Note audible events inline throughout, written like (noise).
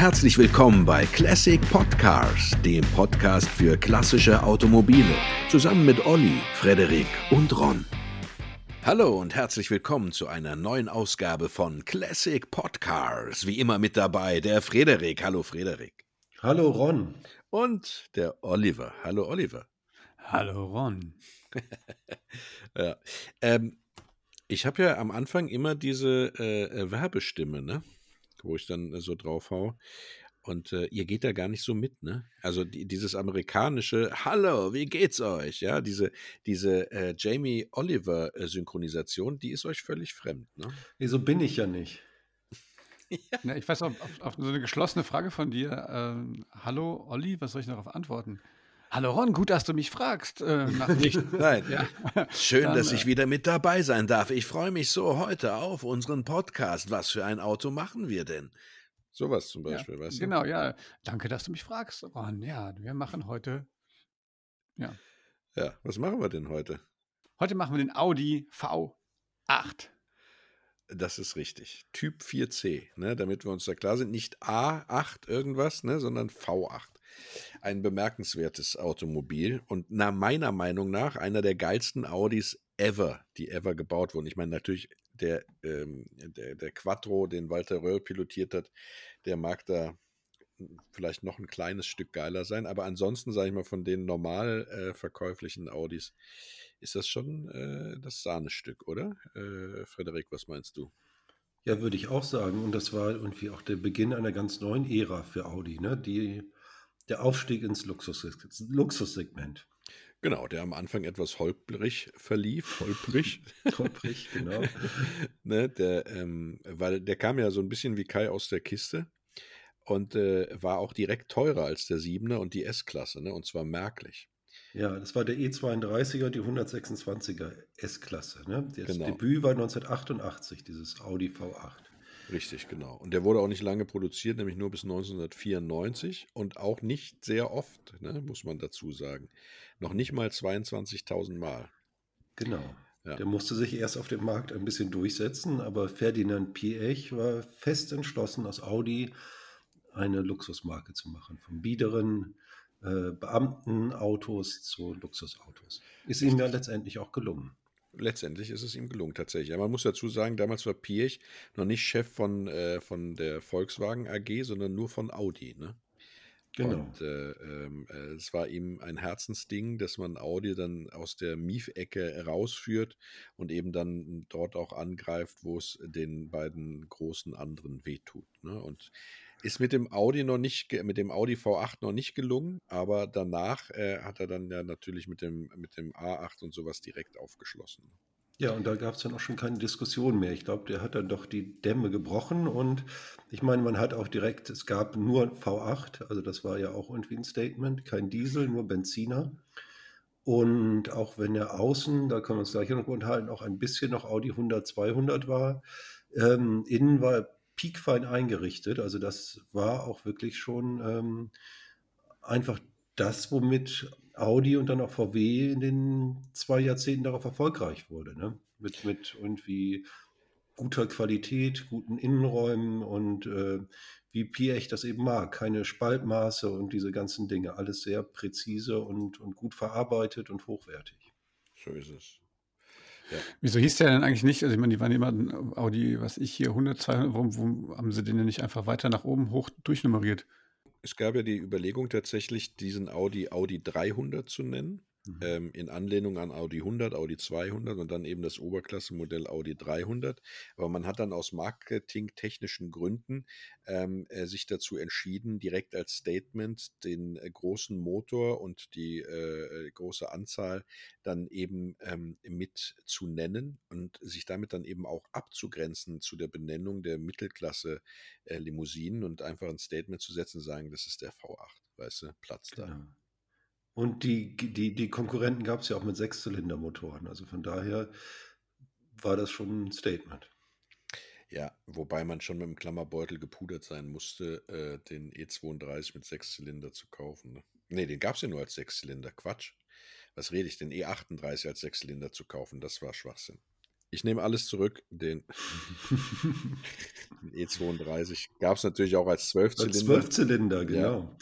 Herzlich willkommen bei Classic Podcars, dem Podcast für klassische Automobile, zusammen mit Olli, Frederik und Ron. Hallo und herzlich willkommen zu einer neuen Ausgabe von Classic Podcars. Wie immer mit dabei der Frederik. Hallo Frederik. Hallo Ron. Und der Oliver. Hallo Oliver. Hallo Ron. (laughs) ja. ähm, ich habe ja am Anfang immer diese äh, äh Werbestimme, ne? Wo ich dann äh, so drauf hau. Und äh, ihr geht da gar nicht so mit, ne? Also die, dieses amerikanische Hallo, wie geht's euch? Ja, diese, diese äh, Jamie Oliver äh, Synchronisation, die ist euch völlig fremd, ne? Wieso bin ich ja nicht? (laughs) ja. Na, ich weiß, auf, auf, so eine geschlossene Frage von dir, ähm, Hallo Olli, was soll ich darauf antworten? Hallo Ron, gut, dass du mich fragst. Äh, nicht, (laughs) nein. Ja. Schön, Dann, dass ich äh, wieder mit dabei sein darf. Ich freue mich so heute auf unseren Podcast. Was für ein Auto machen wir denn? Sowas zum Beispiel, ja, weißt du? Genau, ja. Danke, dass du mich fragst, Ron. Ja, wir machen heute. Ja. Ja, was machen wir denn heute? Heute machen wir den Audi V8. Das ist richtig. Typ 4C, ne, damit wir uns da klar sind. Nicht A8 irgendwas, ne, sondern V8 ein bemerkenswertes Automobil und nach meiner Meinung nach einer der geilsten Audis ever, die ever gebaut wurden. Ich meine, natürlich der, ähm, der, der Quattro, den Walter Röll pilotiert hat, der mag da vielleicht noch ein kleines Stück geiler sein, aber ansonsten, sage ich mal, von den normal äh, verkäuflichen Audis ist das schon äh, das Sahnestück, oder? Äh, Frederik, was meinst du? Ja, würde ich auch sagen. Und das war irgendwie auch der Beginn einer ganz neuen Ära für Audi, ne? die der Aufstieg ins Luxus, Luxussegment. Genau, der am Anfang etwas holprig verlief. Holprig. (laughs) holprig, genau. (laughs) ne, der, ähm, weil der kam ja so ein bisschen wie Kai aus der Kiste und äh, war auch direkt teurer als der 7er und die S-Klasse, ne, und zwar merklich. Ja, das war der E32er, die 126er S-Klasse. Ne? Das genau. Debüt war 1988, dieses Audi V8. Richtig, genau. Und der wurde auch nicht lange produziert, nämlich nur bis 1994 und auch nicht sehr oft, ne, muss man dazu sagen. Noch nicht mal 22.000 Mal. Genau. Ja. Der musste sich erst auf dem Markt ein bisschen durchsetzen, aber Ferdinand Piech war fest entschlossen, aus Audi eine Luxusmarke zu machen. Vom biederen äh, Beamtenautos zu Luxusautos. Ist ihm ja letztendlich auch gelungen letztendlich ist es ihm gelungen, tatsächlich. Aber man muss dazu sagen, damals war Piech noch nicht Chef von, äh, von der Volkswagen AG, sondern nur von Audi. Ne? Genau. Und äh, ähm, äh, es war ihm ein Herzensding, dass man Audi dann aus der Mief-Ecke rausführt und eben dann dort auch angreift, wo es den beiden großen anderen wehtut. Ne? Und ist mit dem Audi noch nicht, mit dem Audi V8 noch nicht gelungen, aber danach äh, hat er dann ja natürlich mit dem, mit dem A8 und sowas direkt aufgeschlossen. Ja, und da gab es dann auch schon keine Diskussion mehr. Ich glaube, der hat dann doch die Dämme gebrochen und ich meine, man hat auch direkt, es gab nur V8, also das war ja auch irgendwie ein Statement, kein Diesel, nur Benziner. Und auch wenn er außen, da können wir uns gleich noch unterhalten, auch ein bisschen noch Audi 100, 200 war, ähm, innen war piekfein eingerichtet. Also das war auch wirklich schon ähm, einfach das, womit Audi und dann auch VW in den zwei Jahrzehnten darauf erfolgreich wurde. Ne? Mit, mit irgendwie guter Qualität, guten Innenräumen und äh, wie Piech das eben mag. Keine Spaltmaße und diese ganzen Dinge. Alles sehr präzise und, und gut verarbeitet und hochwertig. So ist es. Ja. Wieso hieß der denn eigentlich nicht? Also, ich meine, die waren immer Audi, was ich hier, 100, 200, warum, warum haben sie den denn nicht einfach weiter nach oben hoch durchnummeriert? Es gab ja die Überlegung tatsächlich, diesen Audi Audi 300 zu nennen. Mhm. Ähm, in Anlehnung an Audi 100, Audi 200 und dann eben das Oberklassemodell Audi 300. Aber man hat dann aus marketingtechnischen Gründen ähm, äh, sich dazu entschieden, direkt als Statement den äh, großen Motor und die äh, äh, große Anzahl dann eben ähm, mit zu nennen und sich damit dann eben auch abzugrenzen zu der Benennung der Mittelklasse äh, Limousinen und einfach ein Statement zu setzen, sagen, das ist der V8, weißt du, Platz genau. da. Und die, die, die Konkurrenten gab es ja auch mit Sechszylindermotoren. Also von daher war das schon ein Statement. Ja, wobei man schon mit dem Klammerbeutel gepudert sein musste, äh, den E32 mit Sechszylinder zu kaufen. Ne, nee, den gab es ja nur als Sechszylinder. Quatsch. Was rede ich, den E38 als Sechszylinder zu kaufen? Das war Schwachsinn. Ich nehme alles zurück. Den, (laughs) den E32 gab es natürlich auch als Zwölfzylinder. Als Zwölfzylinder, genau.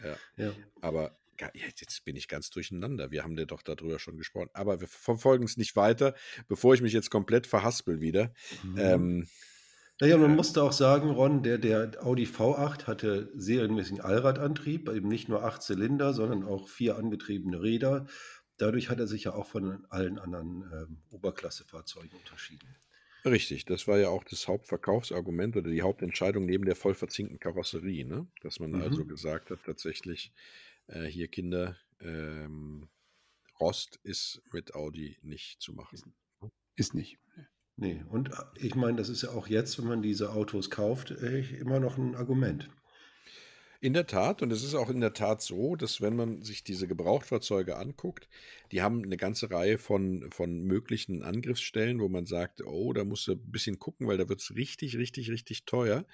Ja. ja. ja. Aber jetzt bin ich ganz durcheinander. Wir haben ja doch darüber schon gesprochen. Aber wir verfolgen es nicht weiter, bevor ich mich jetzt komplett verhaspel wieder. Mhm. Ähm, naja, man musste auch sagen, Ron, der, der Audi V8 hatte serienmäßigen Allradantrieb, eben nicht nur acht Zylinder, sondern auch vier angetriebene Räder. Dadurch hat er sich ja auch von allen anderen ähm, Oberklassefahrzeugen unterschieden. Richtig, das war ja auch das Hauptverkaufsargument oder die Hauptentscheidung neben der voll verzinkten Karosserie, ne? dass man mhm. also gesagt hat, tatsächlich, äh, hier Kinder, ähm, Rost ist mit Audi nicht zu machen. Ist nicht. Nee, und äh, ich meine, das ist ja auch jetzt, wenn man diese Autos kauft, äh, immer noch ein Argument. In der Tat, und es ist auch in der Tat so, dass wenn man sich diese Gebrauchtfahrzeuge anguckt, die haben eine ganze Reihe von, von möglichen Angriffsstellen, wo man sagt, oh, da musst du ein bisschen gucken, weil da wird es richtig, richtig, richtig teuer.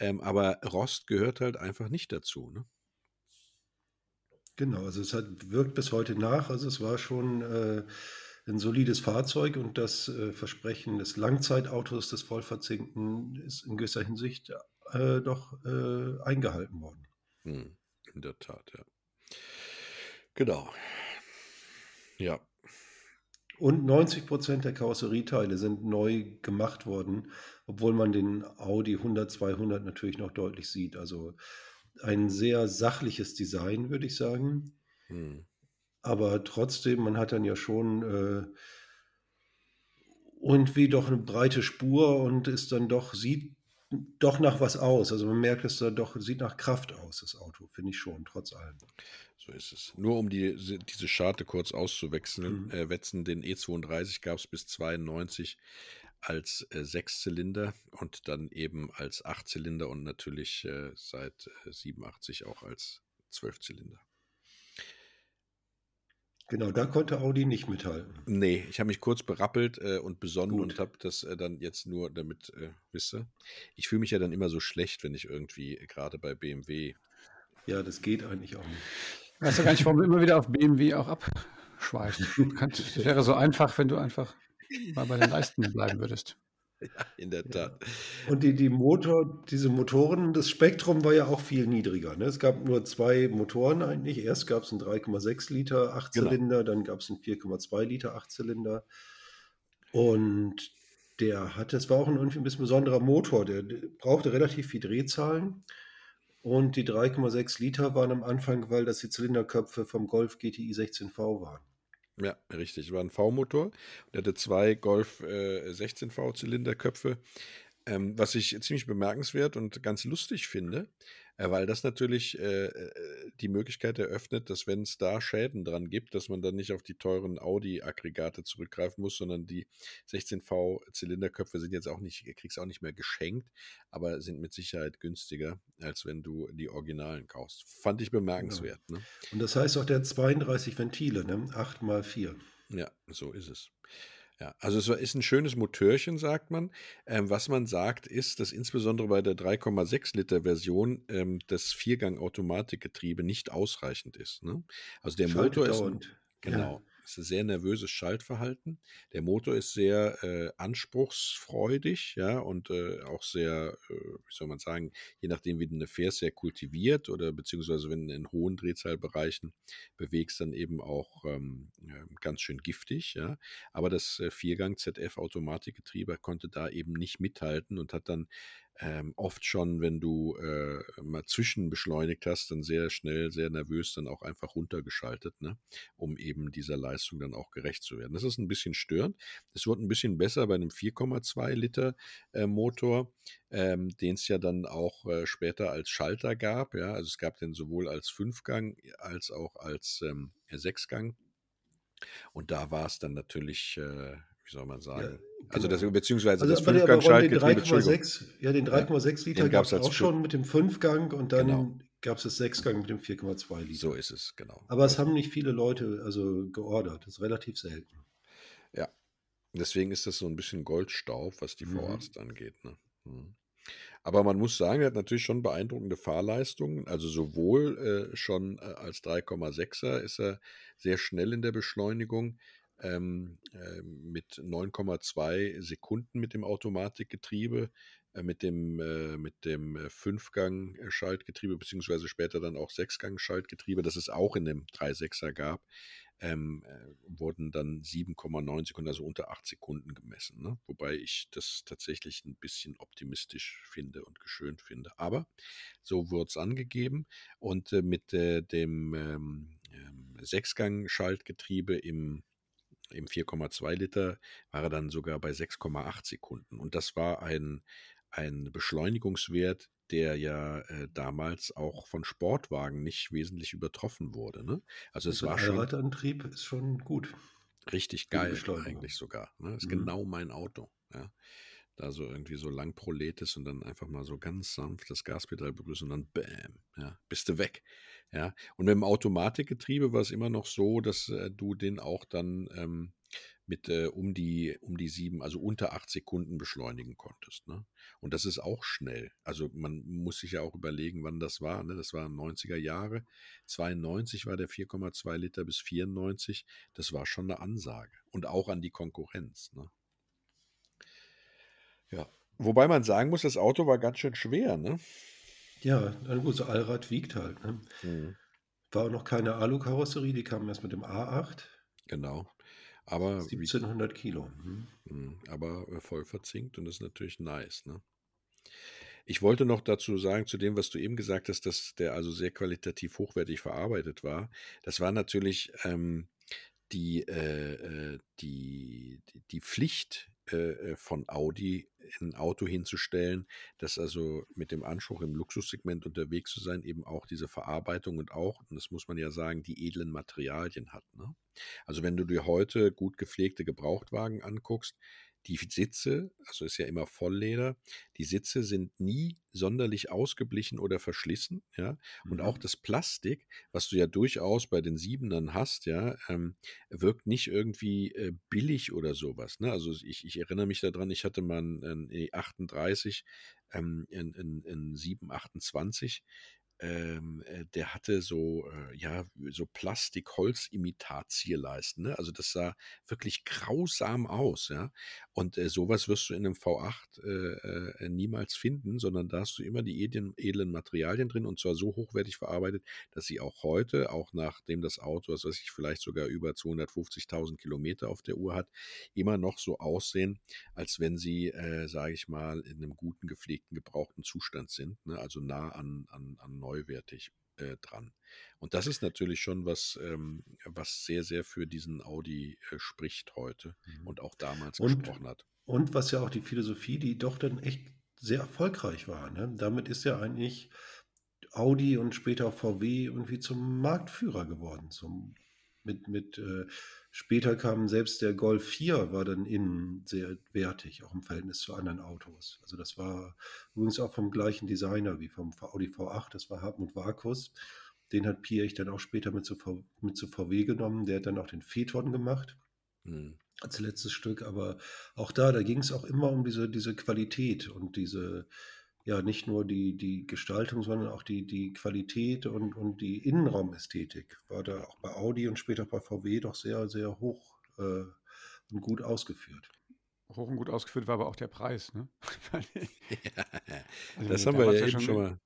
Ähm, aber Rost gehört halt einfach nicht dazu. Ne? Genau, also es hat, wirkt bis heute nach. Also es war schon äh, ein solides Fahrzeug und das äh, Versprechen des Langzeitautos des Vollverzinkten ist in gewisser Hinsicht äh, doch äh, eingehalten worden. Hm, in der Tat, ja. Genau. Ja. Und 90 Prozent der Karosserieteile sind neu gemacht worden, obwohl man den Audi 100, 200 natürlich noch deutlich sieht. Also ein sehr sachliches Design, würde ich sagen. Hm. Aber trotzdem, man hat dann ja schon äh, irgendwie doch eine breite Spur und ist dann doch, sieht doch nach was aus. Also man merkt, es da doch sieht nach Kraft aus, das Auto, finde ich schon, trotz allem. So ist es. Nur um die, diese Scharte kurz auszuwechseln, mhm. äh, wetzen, den E32 gab es bis 92 als äh, Sechszylinder und dann eben als Achtzylinder und natürlich äh, seit äh, 87 auch als Zwölfzylinder. Genau, da konnte Audi nicht mithalten. Nee, ich habe mich kurz berappelt äh, und besonnen Gut. und habe das äh, dann jetzt nur damit äh, wisse. Ich fühle mich ja dann immer so schlecht, wenn ich irgendwie äh, gerade bei BMW. Ja, das geht eigentlich auch nicht. Weißt du gar nicht, warum du immer wieder auf BMW auch abschweifst. (laughs) Das wäre so einfach, wenn du einfach mal bei den Leisten bleiben würdest. (laughs) Ja, in der Tat. Ja. Und die, die Motor, diese Motoren, das Spektrum war ja auch viel niedriger. Ne? Es gab nur zwei Motoren eigentlich. Erst gab es einen 3,6 Liter Achtzylinder, genau. dann gab es einen 4,2 Liter Achtzylinder. Und der hatte, es war auch ein, irgendwie ein bisschen besonderer Motor, der, der brauchte relativ viel Drehzahlen. Und die 3,6 Liter waren am Anfang, weil das die Zylinderköpfe vom Golf GTI 16V waren. Ja, richtig. War ein V-Motor. Der hatte zwei Golf äh, 16V-Zylinderköpfe. Ähm, was ich ziemlich bemerkenswert und ganz lustig finde, weil das natürlich äh, äh, die Möglichkeit eröffnet, dass wenn es da Schäden dran gibt, dass man dann nicht auf die teuren Audi-Aggregate zurückgreifen muss, sondern die 16V-Zylinderköpfe sind jetzt auch nicht, kriegst auch nicht mehr geschenkt, aber sind mit Sicherheit günstiger, als wenn du die Originalen kaufst. Fand ich bemerkenswert. Ja. Ne? Und das heißt auch, der hat 32 Ventile, ne? 8 mal 4. Ja, so ist es. Ja, also es ist ein schönes Motörchen, sagt man. Ähm, was man sagt, ist, dass insbesondere bei der 3,6 Liter Version ähm, das Viergang-Automatikgetriebe nicht ausreichend ist. Ne? Also der Motor ist. Genau. Ja. Es ist ein sehr nervöses Schaltverhalten. Der Motor ist sehr äh, anspruchsfreudig, ja, und äh, auch sehr, äh, wie soll man sagen, je nachdem, wie du eine fährst, sehr kultiviert oder beziehungsweise wenn du in hohen Drehzahlbereichen bewegst, dann eben auch ähm, ganz schön giftig, ja. Aber das äh, Viergang ZF Automatikgetriebe konnte da eben nicht mithalten und hat dann ähm, oft schon, wenn du äh, mal zwischenbeschleunigt hast, dann sehr schnell, sehr nervös dann auch einfach runtergeschaltet, ne? um eben dieser Leistung dann auch gerecht zu werden. Das ist ein bisschen störend. Es wird ein bisschen besser bei einem 4,2 Liter äh, Motor, ähm, den es ja dann auch äh, später als Schalter gab. Ja? Also es gab den sowohl als Fünfgang als auch als ähm, Sechsgang. Und da war es dann natürlich, äh, wie soll man sagen, ja also das, genau. beziehungsweise also das Fünfgang-Schaltgetriebe, Ja, den 3,6 Liter gab es auch schon mit dem Fünfgang und dann genau. gab es das Sechsgang mit dem 4,2 Liter. So ist es, genau. Aber es haben nicht viele Leute also geordert. Das ist relativ selten. Ja, deswegen ist das so ein bisschen Goldstaub, was die mhm. Angeht. Ne? Mhm. Aber man muss sagen, er hat natürlich schon beeindruckende Fahrleistungen. Also sowohl äh, schon äh, als 3,6er ist er sehr schnell in der Beschleunigung, ähm, äh, mit 9,2 Sekunden mit dem Automatikgetriebe, äh, mit dem, äh, mit dem äh, Fünfgang-Schaltgetriebe, beziehungsweise später dann auch Sechsgang-Schaltgetriebe, das es auch in dem 3.6er gab, ähm, äh, wurden dann 7,9 Sekunden, also unter 8 Sekunden gemessen. Ne? Wobei ich das tatsächlich ein bisschen optimistisch finde und geschönt finde. Aber so wurde es angegeben und äh, mit dem ähm, ähm, Sechsgang-Schaltgetriebe im im 4,2 Liter war er dann sogar bei 6,8 Sekunden. Und das war ein, ein Beschleunigungswert, der ja äh, damals auch von Sportwagen nicht wesentlich übertroffen wurde. Ne? Also es Also war schon Allradantrieb ist schon gut richtig geil eigentlich sogar. Ne? Ist Mhm. genau mein Auto. Ja? Da so irgendwie so lang prolet ist und dann einfach mal so ganz sanft das Gaspedal begrüßen und dann bam, ja, bist du weg. Ja? Und mit dem Automatikgetriebe war es immer noch so, dass äh, du den auch dann ähm, mit äh, um die um die sieben, also unter acht Sekunden beschleunigen konntest. Ne? Und das ist auch schnell. Also man muss sich ja auch überlegen, wann das war. Ne? Das waren 90er Jahre. 92 war der 4,2 Liter bis 94. Das war schon eine Ansage. Und auch an die Konkurrenz. Ne? Ja. Wobei man sagen muss, das Auto war ganz schön schwer. Ne? Ja, na gut, so Allrad wiegt halt. Ne? Mhm. War auch noch keine Alu-Karosserie, die kam erst mit dem A8. Genau. Aber, wie, 1700 Kilo. Mhm. Mhm, aber äh, voll verzinkt und das ist natürlich nice. Ne? Ich wollte noch dazu sagen, zu dem, was du eben gesagt hast, dass der also sehr qualitativ hochwertig verarbeitet war. Das war natürlich ähm, die, äh, äh, die, die, die Pflicht äh, von Audi, ein Auto hinzustellen, das also mit dem Anspruch im Luxussegment unterwegs zu sein, eben auch diese Verarbeitung und auch, und das muss man ja sagen, die edlen Materialien hat. Ne? Also wenn du dir heute gut gepflegte Gebrauchtwagen anguckst, die Sitze, also ist ja immer Vollleder, die Sitze sind nie sonderlich ausgeblichen oder verschlissen, ja. Und auch Mhm. das Plastik, was du ja durchaus bei den Siebenern hast, ja, ähm, wirkt nicht irgendwie äh, billig oder sowas. Ne? Also ich, ich erinnere mich daran, ich hatte mal einen, einen E38, ähm, in, in, in 728 ähm, äh, der hatte so, äh, ja, so Plastik-Holz-Imitat-Zierleisten. Ne? Also das sah wirklich grausam aus, ja. Und äh, sowas wirst du in einem V8 äh, äh, niemals finden, sondern da hast du immer die edlen, edlen Materialien drin und zwar so hochwertig verarbeitet, dass sie auch heute, auch nachdem das Auto, was weiß ich, vielleicht sogar über 250.000 Kilometer auf der Uhr hat, immer noch so aussehen, als wenn sie, äh, sage ich mal, in einem guten, gepflegten, gebrauchten Zustand sind. Ne? Also nah an, an, an neuwertig äh, dran. Und das ist natürlich schon was, ähm, was sehr, sehr für diesen Audi äh, spricht heute Mhm. und auch damals Und, gesprochen hat. und was ja auch die Philosophie, die doch dann echt sehr erfolgreich war. Ne? Damit ist ja eigentlich Audi und später auch VW irgendwie zum Marktführer geworden. Zum, mit, mit, äh, später kam selbst der Golf 4, war dann innen sehr wertig, auch im Verhältnis zu anderen Autos. Also das war übrigens auch vom gleichen Designer wie vom Audi V8, das war Hartmut Vakus. Den hat Piech dann auch später mit zu, v, mit zu VW genommen. Der hat dann auch den Phaeton gemacht Hm. als letztes Stück, aber auch da, da ging es auch immer um diese, diese Qualität und diese, ja, nicht nur die, die Gestaltung, sondern auch die, die Qualität und, und die Innenraumästhetik war da auch bei Audi und später bei VW doch sehr, sehr hoch äh, und gut ausgeführt. Hoch und gut ausgeführt war aber auch der Preis, ne? (laughs) Ja, also das da haben wir ja ja eben schon schon mal.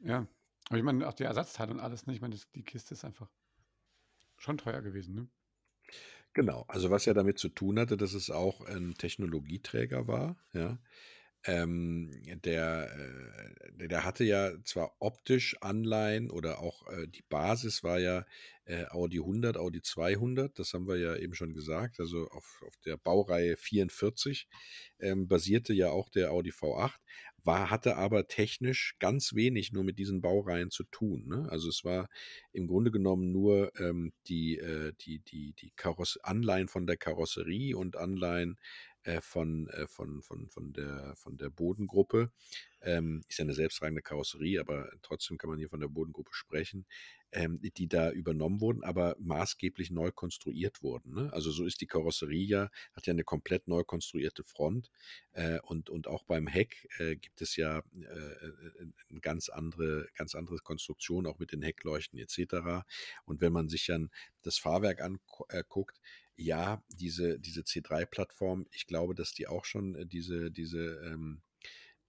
Ja. Aber ich meine, auch die Ersatzteile und alles, ne? Ich meine, das, die Kiste ist einfach schon teuer gewesen, ne? Genau, also was ja damit zu tun hatte, dass es auch ein Technologieträger war, ja. Ähm, der, äh, der, hatte ja zwar optisch Anleihen oder auch äh, die Basis war ja äh, Audi 100, Audi 200, das haben wir ja eben schon gesagt, also auf, auf der Baureihe 44 ähm, basierte ja auch der Audi V8, war, hatte aber technisch ganz wenig nur mit diesen Baureihen zu tun. Ne? Also es war im Grunde genommen nur ähm, die, äh, die, die, die Kaross Anleihen von der Karosserie und Anleihen äh, von, äh, von, von, von, der, von der Bodengruppe. Ähm, ist ja eine selbsttragende Karosserie, aber trotzdem kann man hier von der Bodengruppe sprechen, ähm, die da übernommen wurden, aber maßgeblich neu konstruiert wurden. Ne? Also so ist die Karosserie ja, hat ja eine komplett neu konstruierte Front äh, und, und auch beim Heck äh, gibt es ja äh, eine ganz andere, ganz andere Konstruktion, auch mit den Heckleuchten etc. Und wenn man sich dann das Fahrwerk anguckt, ja, diese, diese C3-Plattform, ich glaube, dass die auch schon äh, diese, diese, ähm,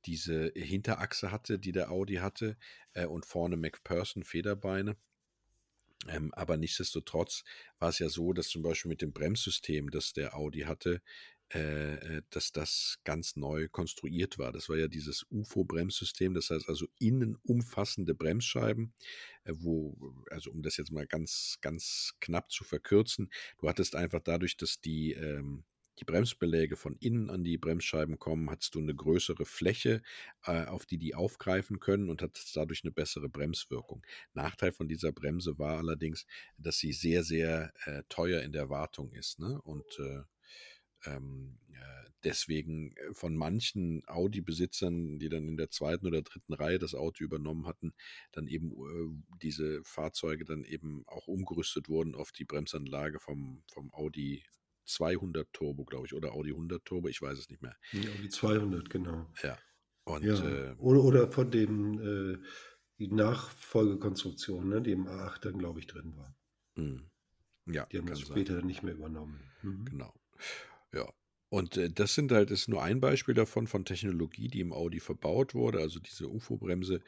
diese Hinterachse hatte, die der Audi hatte, äh, und vorne McPherson Federbeine. Ähm, aber nichtsdestotrotz war es ja so, dass zum Beispiel mit dem Bremssystem, das der Audi hatte, äh, äh, dass das ganz neu konstruiert war. Das war ja dieses UFO-Bremssystem, das heißt also innen umfassende Bremsscheiben, äh, wo, also um das jetzt mal ganz, ganz knapp zu verkürzen, du hattest einfach dadurch, dass die, ähm, die Bremsbeläge von innen an die Bremsscheiben kommen, hattest du eine größere Fläche, äh, auf die die aufgreifen können und hattest dadurch eine bessere Bremswirkung. Nachteil von dieser Bremse war allerdings, dass sie sehr, sehr äh, teuer in der Wartung ist. Ne? Und äh, ähm, äh, deswegen äh, von manchen Audi-Besitzern, die dann in der zweiten oder dritten Reihe das Auto übernommen hatten, dann eben äh, diese Fahrzeuge dann eben auch umgerüstet wurden auf die Bremsanlage vom, vom Audi 200 Turbo, glaube ich, oder Audi 100 Turbo, ich weiß es nicht mehr. Ja, Audi 200, genau. Ja. Und, ja. Äh, oder, oder von dem, äh, die Nachfolgekonstruktion, ne, die im A8 dann, glaube ich, drin war. Hm. Ja, die haben das später sein. nicht mehr übernommen. Mhm. Genau. Ja. Und äh, das sind halt, ist nur ein Beispiel davon, von Technologie, die im Audi verbaut wurde, also diese UFO-Bremse,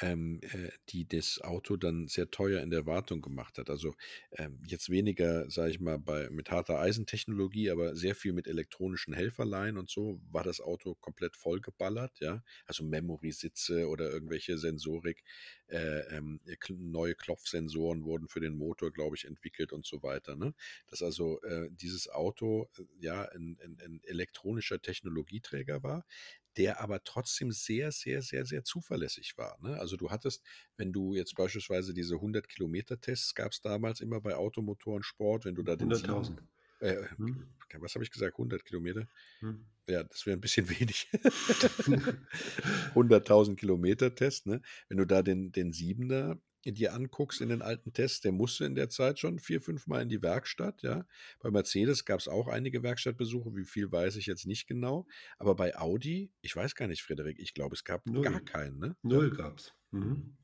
ähm, äh, die das Auto dann sehr teuer in der Wartung gemacht hat. Also ähm, jetzt weniger, sage ich mal, bei, mit harter Eisentechnologie, aber sehr viel mit elektronischen Helferlein und so war das Auto komplett vollgeballert, ja. Also Memory-Sitze oder irgendwelche Sensorik, äh, ähm, neue Klopfsensoren wurden für den Motor, glaube ich, entwickelt und so weiter. Ne? Dass also äh, dieses Auto äh, ja ein, ein, ein elektronischer Technologieträger war, der aber trotzdem sehr, sehr, sehr, sehr zuverlässig war. Ne? Also du hattest, wenn du jetzt beispielsweise diese 100 Kilometer Tests gab es damals immer bei Automotoren Sport, wenn du da den 100.000. Äh, hm? Was habe ich gesagt? 100 Kilometer? Hm. Ja, das wäre ein bisschen wenig. 100.000 Kilometer Test, ne? Wenn du da den, den Siebener dir anguckst in den alten Tests, der musste in der Zeit schon vier, fünf Mal in die Werkstatt, ja. Bei Mercedes gab es auch einige Werkstattbesuche, wie viel weiß ich jetzt nicht genau. Aber bei Audi, ich weiß gar nicht, Frederik, ich glaube, es gab Null. gar keinen, ne? Null gab es. Mhm.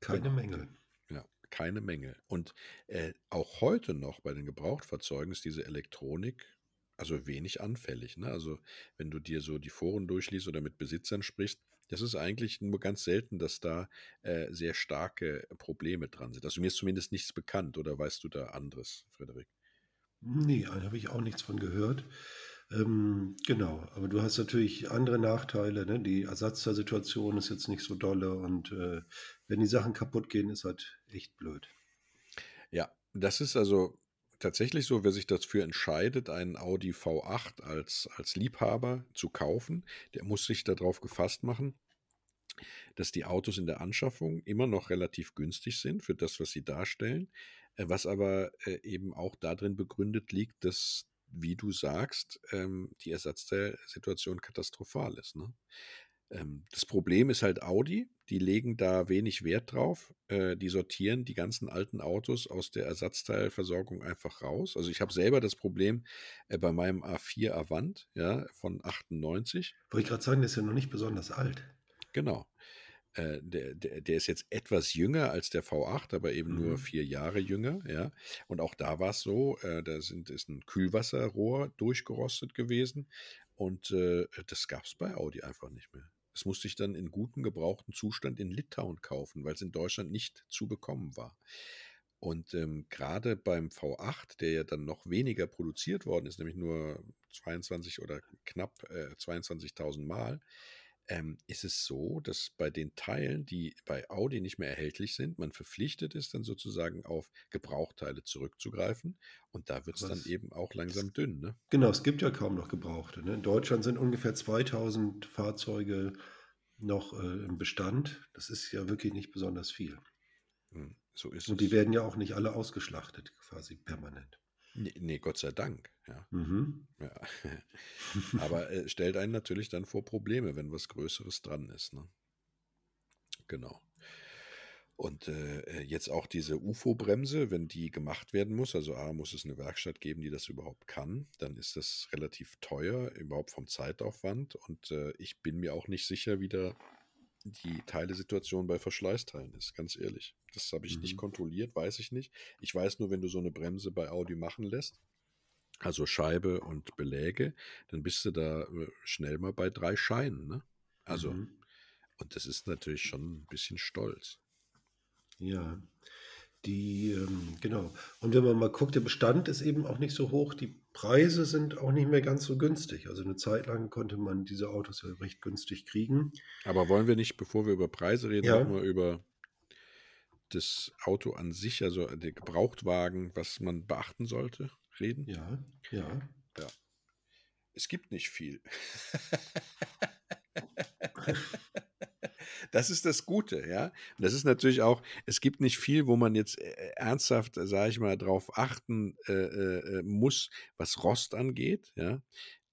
Keine genau. Mängel. Ja, keine Mängel. Und äh, auch heute noch bei den Gebrauchtfahrzeugen ist diese Elektronik also wenig anfällig. Ne? Also wenn du dir so die Foren durchliest oder mit Besitzern sprichst, das ist eigentlich nur ganz selten, dass da äh, sehr starke Probleme dran sind. Also mir ist zumindest nichts bekannt oder weißt du da anderes, Frederik? Nee, da habe ich auch nichts von gehört. Ähm, genau, aber du hast natürlich andere Nachteile. Ne? Die Ersatzteilsituation ist jetzt nicht so dolle und äh, wenn die Sachen kaputt gehen, ist halt echt blöd. Ja, das ist also tatsächlich so, wer sich dafür entscheidet, einen Audi V8 als, als Liebhaber zu kaufen, der muss sich darauf gefasst machen, dass die Autos in der Anschaffung immer noch relativ günstig sind für das, was sie darstellen, äh, was aber äh, eben auch darin begründet liegt, dass, wie du sagst, ähm, die Ersatzteilsituation katastrophal ist. Ne? Ähm, das Problem ist halt Audi, die legen da wenig Wert drauf. Äh, die sortieren die ganzen alten Autos aus der Ersatzteilversorgung einfach raus. Also ich habe selber das Problem äh, bei meinem A4 Avant ja, von 98. Wollte ich gerade sagen, der ist ja noch nicht besonders alt. Genau. Äh, der, der, der, ist jetzt etwas jünger als der V8, aber eben mhm. nur vier Jahre jünger, ja. Und auch da war es so, da sind, ist ein Kühlwasserrohr durchgerostet gewesen und das gab es bei Audi einfach nicht mehr. Das musste ich dann in gutem gebrauchten Zustand in Litauen kaufen, weil es in Deutschland nicht zu bekommen war. Und ähm, gerade beim V8, der ja dann noch weniger produziert worden ist, nämlich nur 22 oder knapp äh, 22.000 Mal, ähm, ist es so, dass bei den Teilen, die bei Audi nicht mehr erhältlich sind, man verpflichtet ist, dann sozusagen auf Gebrauchteile zurückzugreifen. Und da wird es dann eben auch langsam dünn. Ne? Genau, es gibt ja kaum noch Gebrauchte. Ne? In Deutschland sind ungefähr 2000 Fahrzeuge noch äh, im Bestand. Das ist ja wirklich nicht besonders viel. Hm, so ist Und es. die werden ja auch nicht alle ausgeschlachtet, quasi permanent. Nee, nee, Gott sei Dank. Ja. Mhm. ja. (laughs) Aber äh, stellt einen natürlich dann vor Probleme, wenn was Größeres dran ist. Ne? Genau. Und äh, äh jetzt auch diese UFO-Bremse, wenn die gemacht werden muss, also A, muss es eine Werkstatt geben, die das überhaupt kann, dann ist das relativ teuer, überhaupt vom Zeitaufwand. Und äh, ich bin mir auch nicht sicher, wie da die Teilesituation bei Verschleißteilen ist, ganz ehrlich. Das habe ich mhm. nicht kontrolliert, weiß ich nicht. Ich weiß nur, wenn du so eine Bremse bei Audi machen lässt, also Scheibe und Beläge, dann bist du da äh, schnell mal bei drei Scheinen. Ne? Also, Mhm. und das ist natürlich schon ein bisschen stolz. Ja, die, ähm, genau. Und wenn man mal guckt, der Bestand ist eben auch nicht so hoch. Die Preise sind auch nicht mehr ganz so günstig. Also eine Zeit lang konnte man diese Autos ja recht günstig kriegen. Aber wollen wir nicht, bevor wir über Preise reden, Ja. auch mal über das Auto an sich, also der Gebrauchtwagen, was man beachten sollte, reden? Ja, ja. Es gibt nicht viel. (laughs) (laughs) Das ist das Gute, ja. Das ist natürlich auch, es gibt nicht viel, wo man jetzt äh, ernsthaft, sage ich mal, darauf achten äh, äh, muss, was Rost angeht, ja.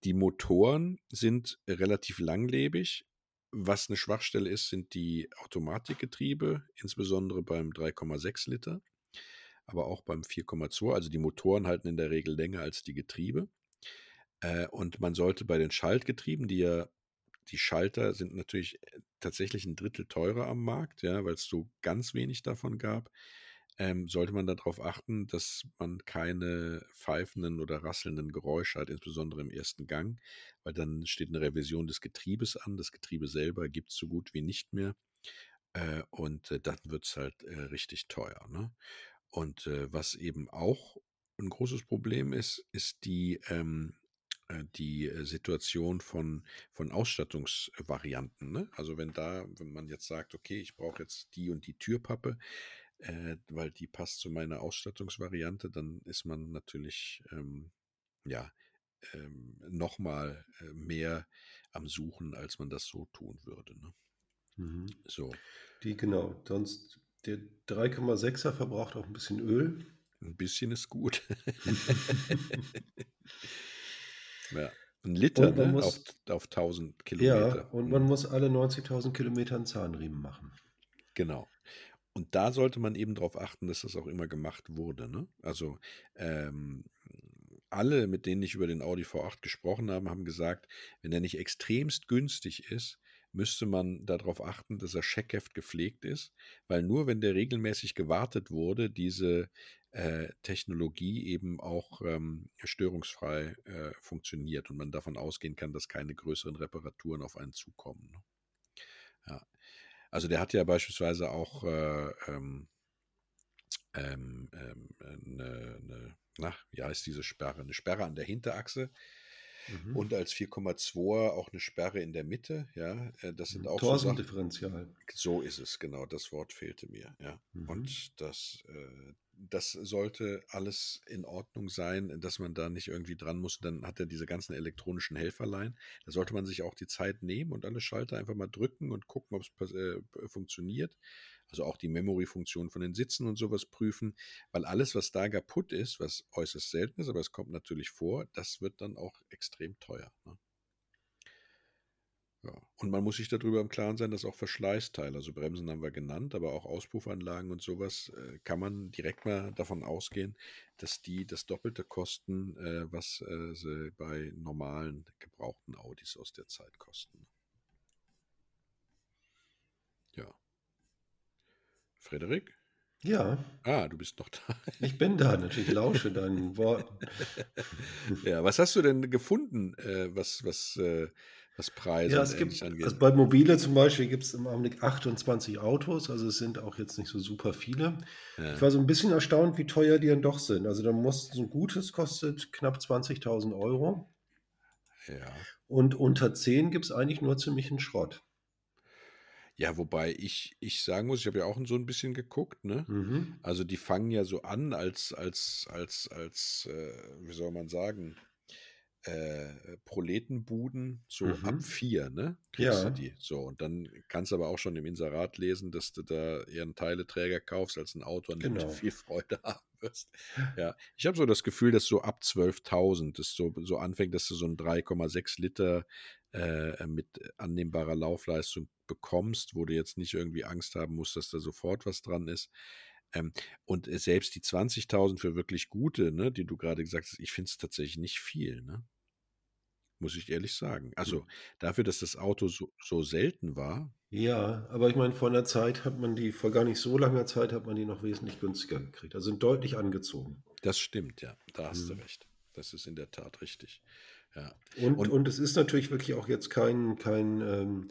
Die Motoren sind relativ langlebig. Was eine Schwachstelle ist, sind die Automatikgetriebe, insbesondere beim 3,6 Liter, aber auch beim 4,2. Also die Motoren halten in der Regel länger als die Getriebe. Äh, und man sollte bei den Schaltgetrieben, die ja, die Schalter sind natürlich äh, tatsächlich ein Drittel teurer am Markt, ja, weil es so ganz wenig davon gab, ähm, sollte man darauf achten, dass man keine pfeifenden oder rasselnden Geräusche hat, insbesondere im ersten Gang, weil dann steht eine Revision des Getriebes an. Das Getriebe selber gibt es so gut wie nicht mehr. Äh, und äh, dann wird es halt äh, richtig teuer. Ne? Und äh, was eben auch ein großes Problem ist, ist die, ähm, äh, die äh, Situation von, von Ausstattungsvarianten. Ne? Also wenn da, wenn man jetzt sagt, okay, ich brauche jetzt die und die Türpappe, äh, weil die passt zu meiner Ausstattungsvariante, dann ist man natürlich ähm, ja ähm, nochmal äh, mehr am Suchen, als man das so tun würde. Ne? Mhm. So, Die, genau. Sonst, der 3,6er verbraucht auch ein bisschen Öl. ein bisschen ist gut. (laughs) (laughs) ja, ein Liter ne? muss- auf, auf 1000 Ja, Kilometer. und man muss alle 90.000 Kilometer einen Zahnriemen machen. Genau. Und da sollte man eben darauf achten, dass das auch immer gemacht wurde. Ne? Also ähm, alle, mit denen ich über den Audi V8 gesprochen habe, haben gesagt, wenn er nicht extremst günstig ist, müsste man darauf achten, dass er Scheckheft gepflegt ist, weil nur wenn der regelmäßig gewartet wurde, diese äh, Technologie eben auch ähm, störungsfrei äh, funktioniert und man davon ausgehen kann, dass keine größeren Reparaturen auf einen zukommen. Ne? Ja. Also der hat ja beispielsweise auch äh, ähm, ähm, ähm, eine, eine, na, wie heißt diese Sperre? Eine Sperre an der Hinterachse Mhm. und als 4,2 auch eine Sperre in der Mitte. Ja, äh, das sind auch so Sachen. Torsendifferential. So ist es, genau. Das Wort fehlte mir. Ja. Mhm. Und das, äh, das sollte alles in Ordnung sein, dass man da nicht irgendwie dran muss. Dann hat er diese ganzen elektronischen Helferlein. Da sollte man sich auch die Zeit nehmen und alle Schalter einfach mal drücken und gucken, ob es äh, funktioniert. Also auch die Memory-Funktion von den Sitzen und sowas prüfen, weil alles, was da kaputt ist, was äußerst selten ist, aber es kommt natürlich vor, das wird dann auch extrem teuer. Ne? Ja. Und man muss sich darüber im Klaren sein, dass auch Verschleißteile, also Bremsen haben wir genannt, aber auch Auspuffanlagen und sowas, äh, kann man direkt mal davon ausgehen, dass die das Doppelte kosten, äh, was äh, sie bei normalen gebrauchten Audis aus der Zeit kosten. Ja. Frederik? Ja, Ah, du bist noch (laughs) da. ich bin da natürlich, lausche deinen Worten. (laughs) Ja, was hast du denn gefunden, äh, was, was, äh, was Preise Ja, es gibt, angeht? also bei Mobile zum Beispiel gibt es im Augenblick 28 Autos, also es sind auch jetzt nicht so super viele. Ja. Ich war so ein bisschen erstaunt, wie teuer die dann doch sind. Also da muss so ein gutes kostet knapp 20.000 Euro ja. und unter 10 gibt es eigentlich nur ziemlichen Schrott. Ja, wobei ich, ich sagen muss, ich habe ja auch so ein bisschen geguckt, ne? Mhm. Also die fangen ja so an als, als, als, als, äh, wie soll man sagen, äh, Proletenbuden, so Mhm. ab vier, ne? Kriegst Ja. du die. So, und dann kannst du aber auch schon im Inserat lesen, dass du da eher einen Teileträger kaufst als ein Auto, an dem (laughs) Genau. du viel Freude (laughs) haben wirst. Ja, ich habe so das Gefühl, dass so ab 12.000 das so, so anfängt, dass du so ein 3,6 Liter äh, mit annehmbarer Laufleistung bekommst, wo du jetzt nicht irgendwie Angst haben musst, dass da sofort was dran ist. Ähm, und äh, selbst die 20.000 für wirklich gute, ne, die du gerade gesagt hast, ich finde es tatsächlich nicht viel, ne? Muss ich ehrlich sagen. Also dafür, dass das Auto so, so selten war, Ja, aber ich meine, vor einer Zeit hat man die, vor gar nicht so langer Zeit hat man die noch wesentlich günstiger gekriegt. Also sind deutlich angezogen. das stimmt, ja. Da hast du Mhm. recht. das ist in der Tat richtig. Ja. Und, und, und es ist natürlich wirklich auch jetzt kein, kein ähm,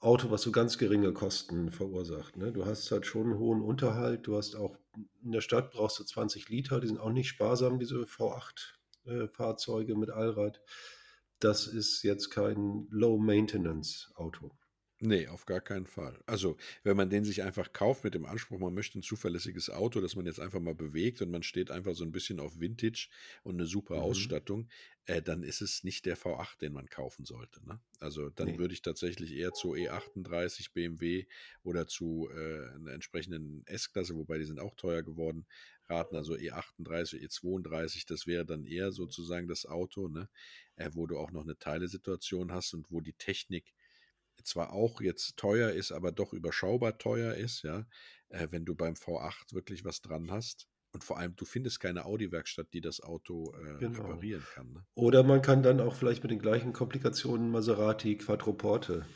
Auto, was so ganz geringe Kosten verursacht. Ne? Du hast halt schon einen hohen Unterhalt. Du hast auch in der Stadt brauchst du 20 Liter. Die sind auch nicht sparsam, diese V8-Fahrzeuge äh, mit Allrad. Das ist jetzt kein Low-Maintenance-Auto. Nee, auf gar keinen Fall. Also, wenn man den sich einfach kauft mit dem Anspruch, man möchte ein zuverlässiges Auto, das man jetzt einfach mal bewegt und man steht einfach so ein bisschen auf Vintage und eine super Mhm. Ausstattung, äh, dann ist es nicht der V8, den man kaufen sollte. Ne? Also dann Nee. würde ich tatsächlich eher zu E38 BMW oder zu äh, einer entsprechenden S-Klasse, wobei die sind auch teuer geworden, raten. Also E38, E32, das wäre dann eher sozusagen das Auto, ne? Äh, wo du auch noch eine Teilesituation hast und wo die Technik zwar auch jetzt teuer ist, aber doch überschaubar teuer ist, ja, äh, wenn du beim V8 wirklich was dran hast. Und vor allem, du findest keine Audi-Werkstatt, die das Auto äh, genau. reparieren kann. Ne? Oder man kann dann auch vielleicht mit den gleichen Komplikationen Maserati Quattroporte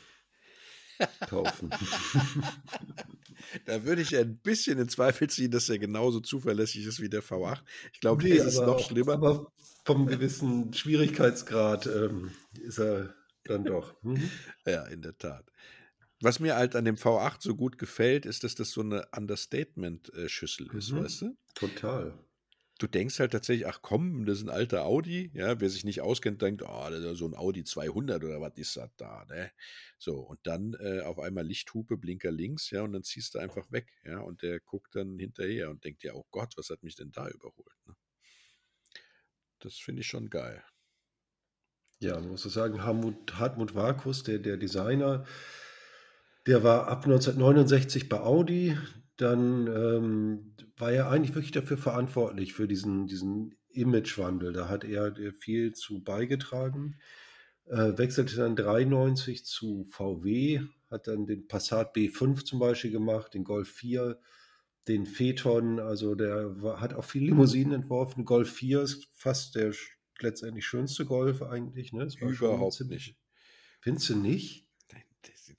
kaufen. (laughs) da würde ich ein bisschen in Zweifel ziehen, dass er genauso zuverlässig ist wie der V8. Ich glaube, nee, ist es noch schlimmer. Aber vom gewissen Schwierigkeitsgrad ähm, ist er dann doch. Mhm. Ja, in der Tat. Was mir halt an dem V8 so gut gefällt, ist, dass das so eine Understatement-Schüssel ist, mhm. weißt du? Total. Du denkst halt tatsächlich, ach komm, das ist ein alter Audi. Ja, wer sich nicht auskennt, denkt, oh, das ist so ein Audi 200 oder was ist das da, ne? So, und dann äh, auf einmal Lichthupe, Blinker links, ja, und dann ziehst du einfach weg, ja, und der guckt dann hinterher und denkt, ja, oh Gott, was hat mich denn da überholt, ne? Das finde ich schon geil. Ja, man muss sagen, Hartmut, Hartmut Warkus, der, der Designer, der war ab 1969 bei Audi. Dann ähm, war er eigentlich wirklich dafür verantwortlich, für diesen, diesen Imagewandel. Da hat er viel zu beigetragen. Äh, wechselte dann 93 zu VW, hat dann den Passat B5 zum Beispiel gemacht, den Golf 4, den Phaeton. Also der war, hat auch viele Limousinen entworfen. Golf 4 ist fast der letztendlich schönste Golf eigentlich. Ne? Überhaupt nicht. Findest du nicht?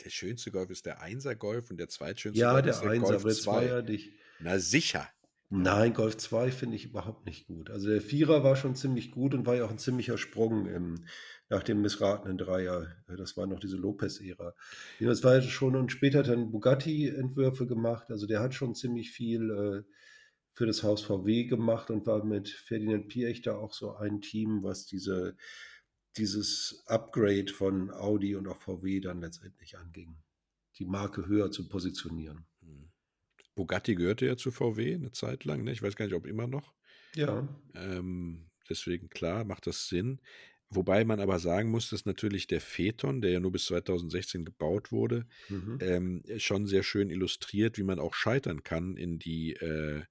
Der schönste Golf ist der 1er Golf und der zweitschönste ja, Golf der ist der 1er, Golf aber 2. Ja nicht. Na sicher. Nein, Golf 2 finde ich überhaupt nicht gut. Also der Vierer war schon ziemlich gut und war ja auch ein ziemlicher Sprung im, nach dem missratenen Dreier. Das war noch diese Lopez-Ära. Das war schon und später hat dann Bugatti Entwürfe gemacht. Also der hat schon ziemlich viel äh, für das Haus VW gemacht und war mit Ferdinand Piech da auch so ein Team, was diese, dieses Upgrade von Audi und auch VW dann letztendlich anging, die Marke höher zu positionieren. Hm. Bugatti gehörte ja zu VW eine Zeit lang, ne? ich weiß gar nicht, ob immer noch. Ja. Ähm, deswegen, klar, macht das Sinn. Wobei man aber sagen muss, dass natürlich der Phaeton, der ja nur bis 2016 gebaut wurde, mhm. ähm, schon sehr schön illustriert, wie man auch scheitern kann in die äh,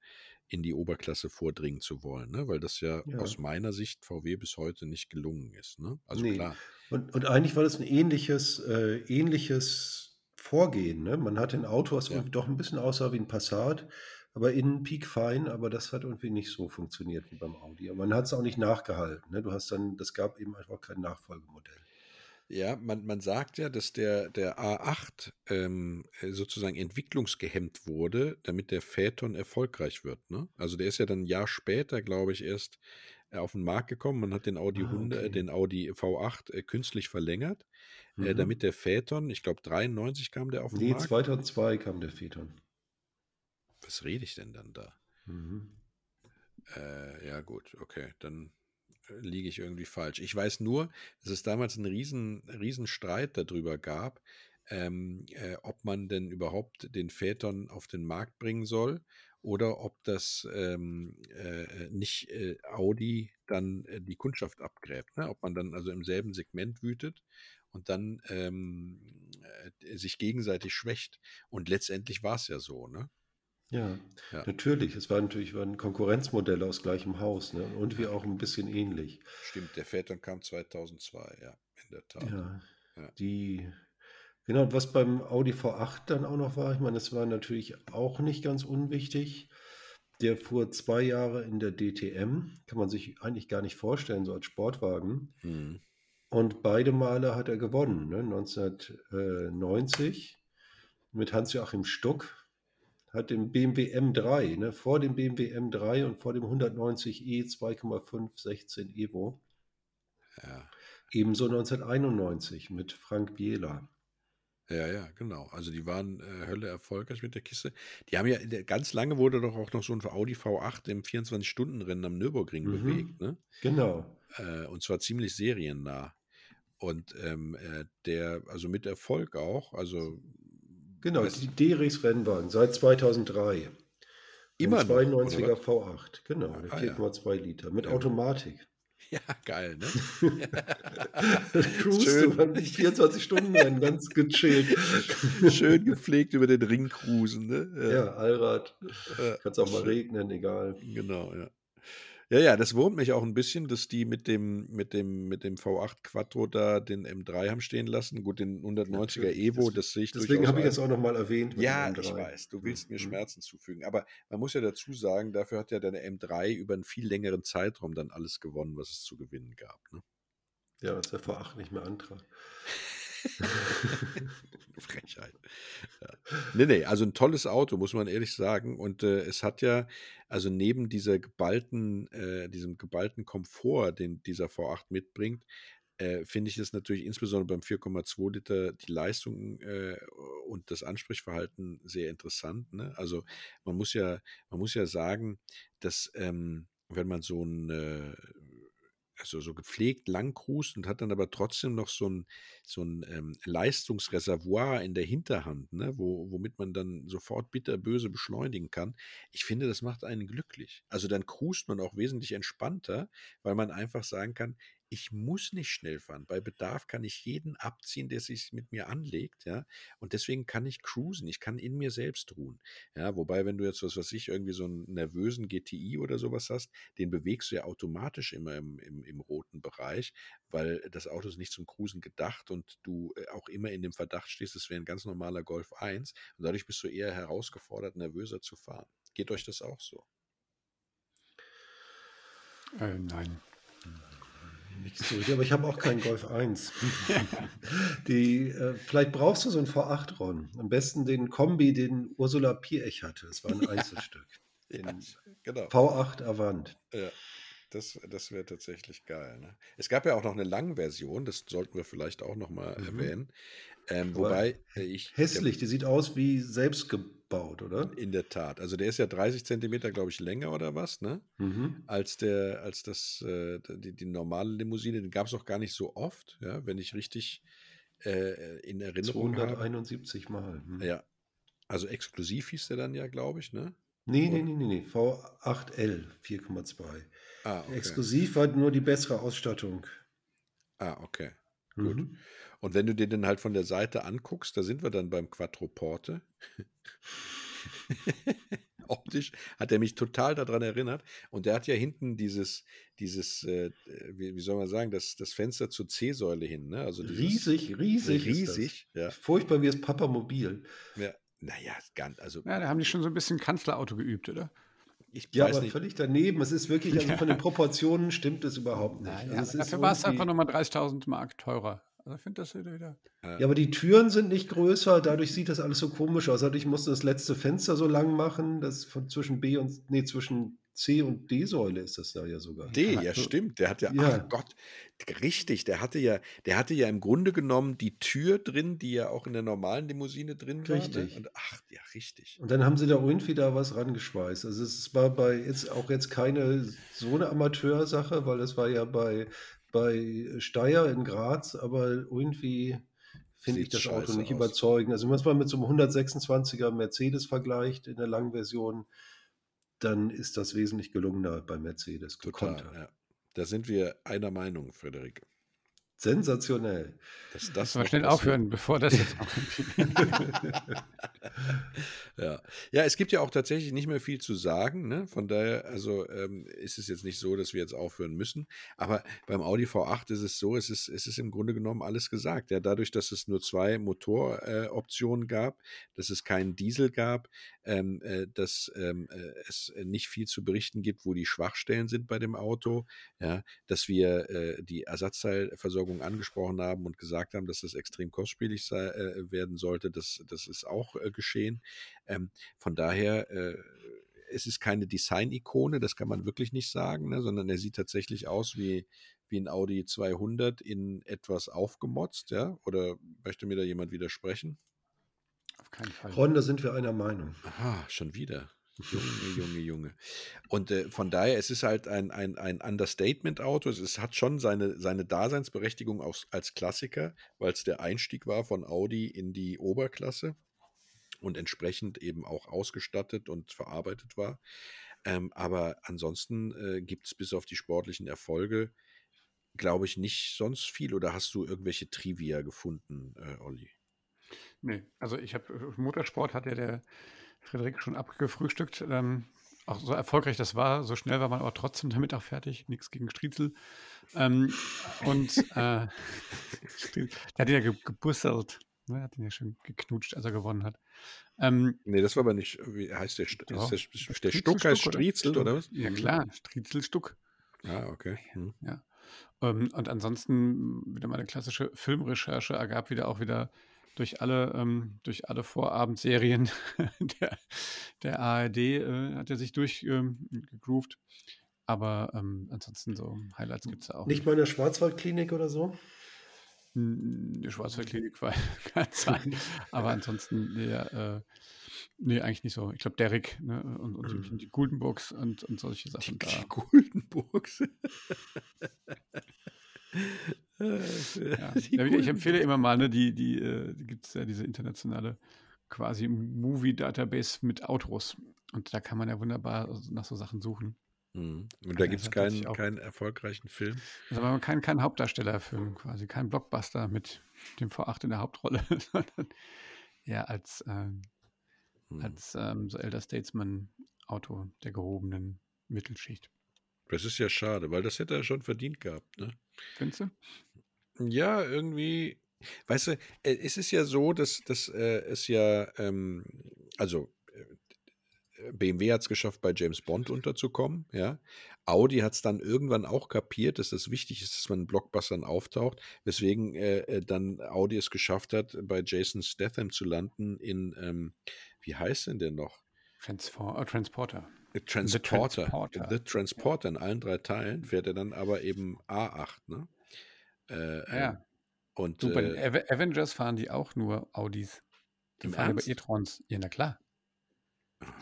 in die Oberklasse vordringen zu wollen, ne? weil das ja, ja, aus meiner Sicht VW bis heute nicht gelungen ist. Ne? Also nee. klar. Und, und, eigentlich war das ein ähnliches, äh, ähnliches Vorgehen. Ne? Man hatte ein Auto, was ja. doch ein bisschen aussah wie ein Passat, aber innen peakfein, aber das hat irgendwie nicht so funktioniert wie beim Audi. Aber man hat es auch nicht nachgehalten. Ne? Du hast dann, das gab eben einfach kein Nachfolgemodell. Ja, man, man sagt ja, dass der, der A8 ähm, äh, sozusagen entwicklungsgehemmt wurde, damit der Phaeton erfolgreich wird. Ne? Also der ist ja dann ein Jahr später, glaube ich, erst äh, auf den Markt gekommen. Man hat den Audi, ah, 100, okay. den Audi V8 äh, künstlich verlängert, äh, mhm. äh, damit der Phaeton, ich glaube 93 kam der auf den nee, Markt. Nee, 2002 kam der Phaeton. Was rede ich denn dann da? Mhm. Äh, ja gut, okay, dann liege ich irgendwie falsch. Ich weiß nur, dass es damals einen riesen, riesen Streit darüber gab, ähm, äh, ob man denn überhaupt den Phaeton auf den Markt bringen soll oder ob das ähm, äh, nicht äh, Audi dann äh, die Kundschaft abgräbt. Ne? Ob man dann also im selben Segment wütet und dann ähm, äh, sich gegenseitig schwächt. Und letztendlich war es ja so. Ne? Ja, Ja. natürlich. Es war natürlich war 'n Konkurrenzmodell aus gleichem Haus, ne? Und wir auch ein bisschen ähnlich. Stimmt, der Phaeton kam 2002, ja, in der Tat. Ja, Ja. die genau, und was beim Audi V8 dann auch noch war, ich meine, das war natürlich auch nicht ganz unwichtig. Der fuhr zwei Jahre in der DTM, kann man sich eigentlich gar nicht vorstellen, so als Sportwagen. Mhm. Und beide Male hat er gewonnen, ne? 1990 mit Hans-Joachim Stuck hat den BMW M3, ne, vor dem BMW M3 und vor dem 190e 2,5 16 Evo. Ja. Ebenso 1991 mit Frank Bieler. Ja, ja, genau. Also die waren äh, Hölle erfolgreich mit der Kiste. Die haben ja, ganz lange wurde doch auch noch so ein Audi V8 im 24-Stunden-Rennen am Nürburgring Mhm. bewegt, ne? Genau. Äh, und zwar ziemlich seriennah. Und ähm, äh, der, also mit Erfolg auch, also Genau, weiß- die D-Rex-Rennwagen seit 2003. Immer Ein noch, oder 92er V8, genau, der Ah, ja. 4,2 Liter mit Ja. Automatik. (laughs) ja, geil, ne? (laughs) Cruise Schön. du beim 24 Stunden Rennen, ganz gechillt. (laughs) Schön gepflegt über den Ring cruisen, ne? Ja, Allrad. Ja, Kann es auch mal regnen, egal. Genau, ja. Ja, ja, das wurmt mich auch ein bisschen, dass die mit dem, mit dem, mit dem V8 Quattro da den M3 haben stehen lassen. Gut, den 190er Natürlich, Evo, deswegen- das sehe ich Deswegen habe ich das auch nochmal erwähnt. Ja, ich M3. weiß, du willst mir Mhm. Schmerzen zufügen. Aber man muss ja dazu sagen, dafür hat ja deine M3 über einen viel längeren Zeitraum dann alles gewonnen, was es zu gewinnen gab. Ne? Ja, das ist der V8 nicht mehr Antrag. (laughs) Frechheit. Ja. Nee, nee, also ein tolles Auto, muss man ehrlich sagen. Und äh, es hat ja, also neben dieser geballten, äh, diesem geballten Komfort, den dieser V8 mitbringt, äh, finde ich es natürlich insbesondere beim 4,2 Liter die Leistung äh, und das Ansprechverhalten sehr interessant. Ne? Also man muss ja, man muss ja sagen, dass ähm, wenn man so ein äh, also so gepflegt lang cruist und hat dann aber trotzdem noch so ein, so ein ähm, Leistungsreservoir in der Hinterhand, ne, wo, womit man dann sofort bitterböse beschleunigen kann. Ich finde, das macht einen glücklich. Also dann cruist man auch wesentlich entspannter, weil man einfach sagen kann, ich muss nicht schnell fahren. Bei Bedarf kann ich jeden abziehen, der sich mit mir anlegt, ja. Und deswegen kann ich cruisen. Ich kann in mir selbst ruhen. Ja, wobei, wenn du jetzt, was weiß ich, irgendwie so einen nervösen GTI oder sowas hast, den bewegst du ja automatisch immer im, im, im roten Bereich, weil das Auto ist nicht zum Cruisen gedacht und du äh, auch immer in dem Verdacht stehst, es wäre ein ganz normaler Golf 1 und dadurch bist du eher herausgefordert, nervöser zu fahren. Geht euch das auch so? Äh, nein. Nicht so. Ja, aber ich habe auch keinen Golf 1. (laughs) Die, äh, vielleicht brauchst du so ein V8 Ron. Am besten den Kombi, den Ursula Piech hatte. Es war ein (laughs) Einzelstück. Ja, genau. V8 Avant. Ja, das, das wäre tatsächlich geil. Ne? Es gab ja auch noch eine Langversion, das sollten wir vielleicht auch nochmal Mhm. erwähnen. Ähm, wobei äh, ich. Hässlich, die sieht aus wie selbst gebaut, oder? Der, in der Tat. Also der ist ja 30 Zentimeter, glaube ich, länger oder was, ne? Mhm. Als der, als das, äh, die, die normale Limousine, den gab es auch gar nicht so oft, ja, wenn ich richtig äh, in Erinnerung habe. 271 Mal. Hm. Ja. Also exklusiv hieß der dann ja, glaube ich, ne? Nee, nee, nee, nee, nee. V8L 4,2. Ah, okay. Exklusiv hat nur die bessere Ausstattung. Ah, okay. Gut. Und wenn du dir den halt von der Seite anguckst, da sind wir dann beim Quattroporte. (laughs) Optisch hat er mich total daran erinnert. Und der hat ja hinten dieses, dieses, äh, wie, wie soll man sagen, das, das Fenster zur C-Säule hin. Ne? Also dieses, Riesig, riesig. ist das. Riesig, ja. Furchtbar wie das Papamobil. ja. Naja, ganz, also Ja, da haben die schon so ein bisschen Kanzlerauto geübt, oder? ich Ja, weiß aber nicht. völlig daneben. Es ist wirklich, also von den Proportionen stimmt es überhaupt nicht. Nein, also ja, es ist dafür war es einfach nochmal 30.000 Mark teurer. Also ich finde das wieder. wieder Ja, aber die Türen sind nicht größer, dadurch sieht das alles so komisch aus. Dadurch musste das letzte Fenster so lang machen, das von zwischen B und nee, zwischen C und D-Säule ist das da ja sogar. D, ja, stimmt. Der hat ja, Ja. ach Gott, richtig, der hatte ja, der hatte ja im Grunde genommen die Tür drin, die ja auch in der normalen Limousine drin war. Richtig. Ne? Und ach, ja, richtig. Und dann haben sie da irgendwie da was rangeschweißt. Also es war bei jetzt auch jetzt keine so eine Amateursache, weil das war ja bei, bei Steyr in Graz, aber irgendwie finde ich das Auto nicht aus. überzeugend. Also wenn man es mal mit so einem 126er Mercedes vergleicht in der langen Version, dann ist das wesentlich gelungener bei Mercedes. Total, ja. Da sind wir einer Meinung, Frederik. Sensationell. Dass das Lass mal schnell aufhören, bevor das jetzt (laughs) ja. ja, es gibt ja auch tatsächlich nicht mehr viel zu sagen. Ne? Von daher, also ähm, ist es jetzt nicht so, dass wir jetzt aufhören müssen. Aber beim Audi V8 ist es so, es ist, es ist im Grunde genommen alles gesagt. Ja, dadurch, dass es nur zwei Motoroptionen äh, gab, dass es keinen Diesel gab, ähm, äh, dass ähm, äh, es nicht viel zu berichten gibt, wo die Schwachstellen sind bei dem Auto, ja, dass wir äh, die Ersatzteilversorgung Versorgung angesprochen haben und gesagt haben, dass das extrem kostspielig sei, äh, werden sollte. Das, das ist auch äh, geschehen. Ähm, von daher, äh, es ist keine Design-Ikone, das kann man wirklich nicht sagen, ne, sondern er sieht tatsächlich aus wie, wie ein Audi 200 in etwas aufgemotzt. Ja? Oder möchte mir da jemand widersprechen? Keinen Fall. Ron, da sind wir einer Meinung. Aha, schon wieder. Junge, Junge, Junge. Und äh, von daher, es ist halt ein, ein, ein Understatement-Auto. Es ist, hat schon seine, seine Daseinsberechtigung aus, als Klassiker, weil es der Einstieg war von Audi in die Oberklasse und entsprechend eben auch ausgestattet und verarbeitet war. Ähm, aber ansonsten äh, gibt es bis auf die sportlichen Erfolge, glaube ich, nicht sonst viel. Oder hast du irgendwelche Trivia gefunden, äh, Olli? Nee, also ich habe äh, Motorsport hat ja der Frederik schon abgefrühstückt. Ähm, auch so erfolgreich das war, so schnell war man aber trotzdem damit auch fertig. Nichts gegen Striezel. Ähm, und äh, (laughs) der hat ihn ja ge gebusselt. Ne, hat ihn ja schon geknutscht, als er gewonnen hat. Ähm, nee, das war aber nicht, wie heißt der? Ist der, der Stuck heißt Striezel oder? oder was? Ja, klar, Striezel Stuck. Ah, okay. Hm. Ja. Ähm, und ansonsten wieder mal eine klassische Filmrecherche ergab wieder auch wieder durch alle, ähm, durch alle Vorabendserien (laughs) der, der ARD äh, hat er sich durchgegroovt. Ähm, Aber ähm, ansonsten so Highlights gibt es auch. Nicht mal in der Schwarzwaldklinik oder so? Die Schwarzwaldklinik war (laughs) kann sein. Aber ansonsten, der, äh, nee, eigentlich nicht so. Ich glaube, Derek ne, und, und die, die Guldenburgs und, und solche Sachen die, da. Die Guldenburgs. (laughs) (laughs) ja. ich empfehle immer mal, ne, die, die, äh, die gibt es ja diese internationale quasi Movie-Database mit Autos. Und da kann man ja wunderbar nach so Sachen suchen. Mhm. Und da gibt es keinen, keinen erfolgreichen Film. Also aber kein, kein Hauptdarstellerfilm quasi, kein Blockbuster mit dem V8 in der Hauptrolle, (laughs) sondern eher als, ähm, mhm. als ähm, so Elder Statesman-Auto der gehobenen Mittelschicht. Das ist ja schade, weil das hätte er schon verdient gehabt, ne? Findest du? Ja, irgendwie, weißt du, äh, es ist ja so, dass, dass äh, es ja, ähm, also äh, BMW hat es geschafft, bei James Bond unterzukommen, ja. Audi hat es dann irgendwann auch kapiert, dass das wichtig ist, dass man in Blockbustern auftaucht, weswegen äh, äh, dann Audi es geschafft hat, bei Jason Statham zu landen in, ähm, wie heißt denn der noch? Transfor Transporter. Transporter. The Transporter. The Transporter in allen drei Teilen fährt er dann aber eben A8, ne? Äh, ja. Ähm, und, du, bei den äh, Avengers fahren die auch nur Audis. Die fahren aber E-Trons. Ja, na klar.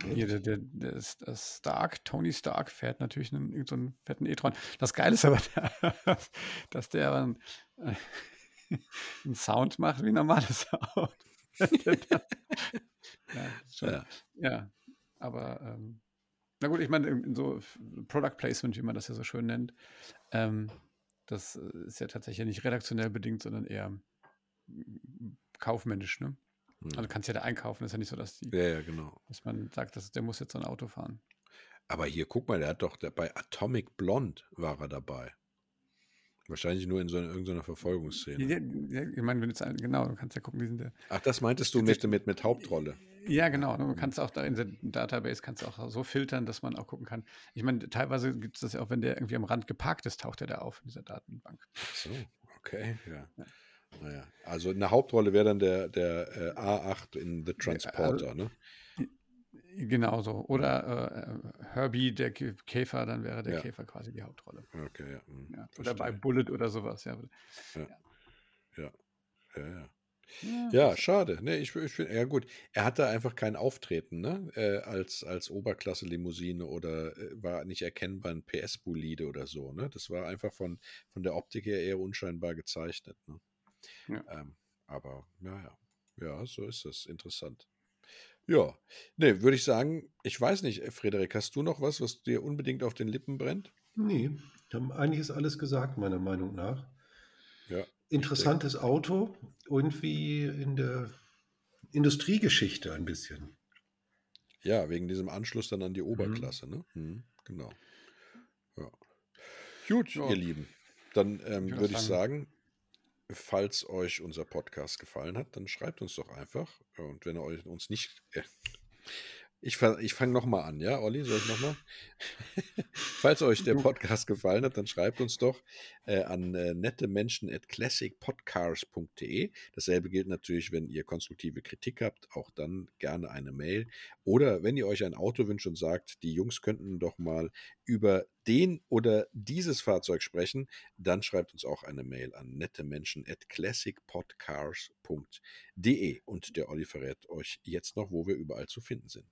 Hier, der, der, der, der, Stark, Tony Stark fährt natürlich einen, so einen fetten E-Tron. Das Geile ist aber, (laughs) dass der einen, äh, (laughs) einen Sound macht wie ein normales Auto. (laughs) ja, ja. ja, aber ähm, na gut, ich meine, in so Product Placement, wie man das ja so schön nennt, ähm, das äh, ist ja tatsächlich nicht redaktionell bedingt, sondern eher kaufmännisch, ne? Hm. Also kannst ja da einkaufen, ist ja nicht so, dass die, ja, ja, genau. dass man sagt, dass der muss jetzt so ein Auto fahren. Aber hier, guck mal, der hat doch der, bei Atomic Blonde war er dabei. Wahrscheinlich nur in so einer, irgendeiner Verfolgungsszene. Ja, ja, ich meine, wenn jetzt genau, du kannst ja gucken, wie sind der. Ach, das meintest du mit, mit, mit Hauptrolle. Ja, genau. Du kannst auch da in der Database kannst du auch so filtern, dass man auch gucken kann. Ich meine, teilweise gibt es das ja auch, wenn der irgendwie am Rand geparkt ist, taucht er da auf in dieser Datenbank. Ach so, okay, ja. ja. Naja, also eine Hauptrolle wäre dann der, der äh, A8 in The Transporter, ja, also, ne? Genau so. Oder äh, Herbie, der Käfer, dann wäre der ja. Käfer quasi die Hauptrolle. Okay, ja. Hm, ja. Oder bei Bullet oder sowas, ja. Ja, ja, ja. Ja. Ja, schade. Ne, ich, ich finde, ja gut, er hatte einfach kein Auftreten, ne? Äh, als, als Oberklasse-Limousine oder äh, war nicht erkennbar ein PS-Bolide oder so, ne? Das war einfach von, von der Optik her eher unscheinbar gezeichnet, ne? Ja. Ähm, aber, ja, ja. Ja, so ist es. Interessant. Ja, ne, würde ich sagen, ich weiß nicht, Frederik, hast du noch was, was dir unbedingt auf den Lippen brennt? Nee, wir haben einiges alles gesagt, meiner Meinung nach. Ja. Interessantes Auto, irgendwie in der Industriegeschichte ein bisschen. Ja, wegen diesem Anschluss dann an die mhm. Oberklasse, mhm. ne? Mhm, genau. Ja. Gut, ja. ihr Lieben. Dann ähm, würde ich sagen, falls euch unser Podcast gefallen hat, dann schreibt uns doch einfach. Und wenn ihr euch uns nicht. Äh, ich, ich fange nochmal an, ja, Olli? Soll ich nochmal? (laughs) Falls euch der Podcast gefallen hat, dann schreibt uns doch äh, an äh, nettemenschen.classicpodcars.de. Dasselbe gilt natürlich, wenn ihr konstruktive Kritik habt, auch dann gerne eine Mail. Oder wenn ihr euch ein Auto wünscht und sagt, die Jungs könnten doch mal über den oder dieses Fahrzeug sprechen, dann schreibt uns auch eine Mail an nettemenschen.classicpodcars.de. Und der Olli verrät euch jetzt noch, wo wir überall zu finden sind.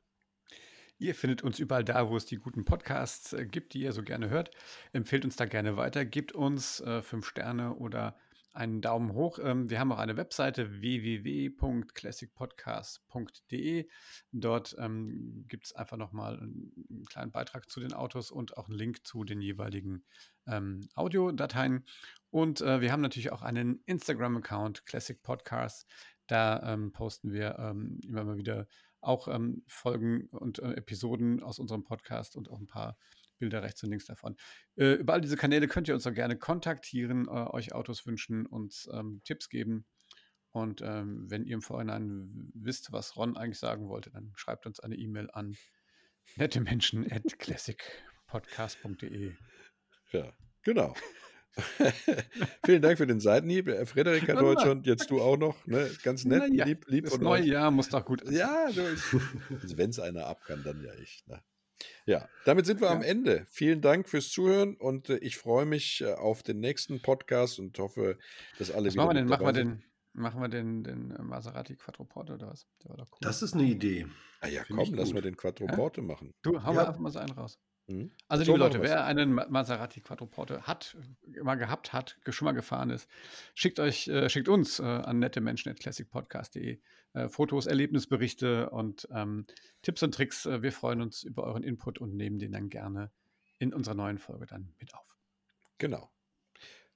Ihr findet uns überall da, wo es die guten Podcasts äh, gibt, die ihr so gerne hört. Empfehlt uns da gerne weiter, gebt uns äh, fünf Sterne oder einen Daumen hoch. Ähm, wir haben auch eine Webseite www.classicpodcast.de. Dort ähm, gibt es einfach nochmal einen kleinen Beitrag zu den Autos und auch einen Link zu den jeweiligen ähm, Audiodateien. Und äh, wir haben natürlich auch einen Instagram-Account, Classic Podcast. Da ähm, posten wir ähm, immer mal wieder auch ähm, Folgen und äh, Episoden aus unserem Podcast und auch ein paar Bilder rechts und links davon. Äh, über all diese Kanäle könnt ihr uns auch gerne kontaktieren, äh, euch Autos wünschen, uns ähm, Tipps geben. Und ähm, wenn ihr im Vorhinein wisst, was Ron eigentlich sagen wollte, dann schreibt uns eine E-Mail an (laughs) nettemenschen at classicpodcast.de. Ja, genau. (laughs) Vielen Dank für den Seitenhieb. Frederik hat heute schon, jetzt du auch noch, ne? ganz nett, ja, lieb, lieb. Das neue Jahr muss doch gut sein. Ja, (laughs) also wenn es einer ab kann, dann ja ich. Ne? Ja, damit sind wir ja. am Ende. Vielen Dank fürs Zuhören und äh, ich freue mich äh, auf den nächsten Podcast und hoffe, dass alle was wieder. Machen wir, denn, machen wir den, machen wir den, den äh, Maserati Quattroporte oder was? Cool. Das ist eine Idee. Ah ja, Find komm, lass mal den Quattroporte ja? machen. Du, hau ja. mal einfach mal so einen raus. Mhm. Also, liebe Leute, wer einen Maserati Quattroporte hat, mal gehabt hat, schon mal gefahren ist, schickt euch, äh, schickt uns äh, an nette Menschen at classicpodcast.de äh, Fotos, Erlebnisberichte und ähm, Tipps und Tricks. Äh, wir freuen uns über euren Input und nehmen den dann gerne in unserer neuen Folge dann mit auf. Genau.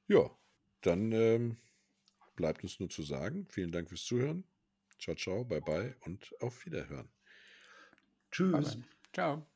Ja, dann ähm, bleibt uns nur zu sagen, vielen Dank fürs Zuhören. Ciao, ciao, bye bye und auf Wiederhören. Tschüss. Bye bye. Ciao.